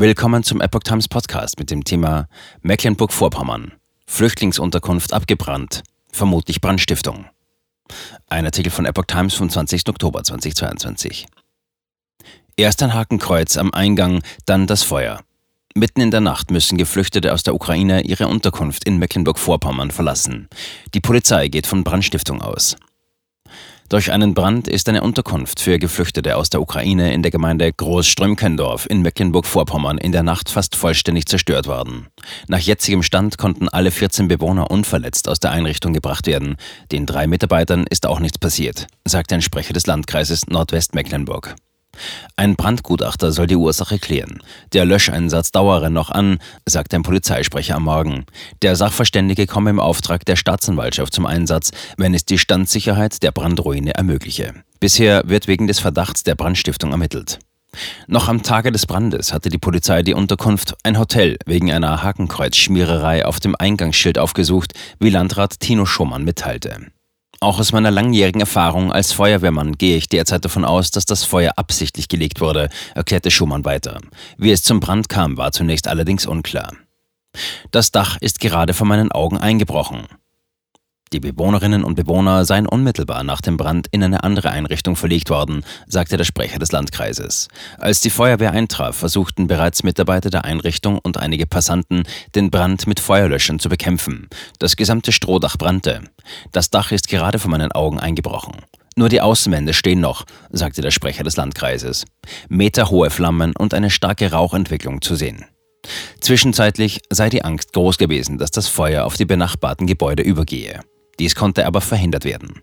Willkommen zum Epoch Times Podcast mit dem Thema Mecklenburg-Vorpommern. Flüchtlingsunterkunft abgebrannt. Vermutlich Brandstiftung. Ein Artikel von Epoch Times vom 20. Oktober 2022. Erst ein Hakenkreuz am Eingang, dann das Feuer. Mitten in der Nacht müssen Geflüchtete aus der Ukraine ihre Unterkunft in Mecklenburg-Vorpommern verlassen. Die Polizei geht von Brandstiftung aus. Durch einen Brand ist eine Unterkunft für Geflüchtete aus der Ukraine in der Gemeinde Großströmkendorf in Mecklenburg-Vorpommern in der Nacht fast vollständig zerstört worden. Nach jetzigem Stand konnten alle 14 Bewohner unverletzt aus der Einrichtung gebracht werden. Den drei Mitarbeitern ist auch nichts passiert, sagte ein Sprecher des Landkreises Nordwestmecklenburg. Ein Brandgutachter soll die Ursache klären. Der Löscheinsatz dauere noch an, sagt ein Polizeisprecher am Morgen. Der Sachverständige komme im Auftrag der Staatsanwaltschaft zum Einsatz, wenn es die Standsicherheit der Brandruine ermögliche. Bisher wird wegen des Verdachts der Brandstiftung ermittelt. Noch am Tage des Brandes hatte die Polizei die Unterkunft ein Hotel wegen einer Hakenkreuzschmiererei auf dem Eingangsschild aufgesucht, wie Landrat Tino Schumann mitteilte. Auch aus meiner langjährigen Erfahrung als Feuerwehrmann gehe ich derzeit davon aus, dass das Feuer absichtlich gelegt wurde, erklärte Schumann weiter. Wie es zum Brand kam, war zunächst allerdings unklar. Das Dach ist gerade vor meinen Augen eingebrochen. Die Bewohnerinnen und Bewohner seien unmittelbar nach dem Brand in eine andere Einrichtung verlegt worden, sagte der Sprecher des Landkreises. Als die Feuerwehr eintraf, versuchten bereits Mitarbeiter der Einrichtung und einige Passanten, den Brand mit Feuerlöschern zu bekämpfen. Das gesamte Strohdach brannte. Das Dach ist gerade vor meinen Augen eingebrochen. Nur die Außenwände stehen noch, sagte der Sprecher des Landkreises. Meterhohe Flammen und eine starke Rauchentwicklung zu sehen. Zwischenzeitlich sei die Angst groß gewesen, dass das Feuer auf die benachbarten Gebäude übergehe. Dies konnte aber verhindert werden.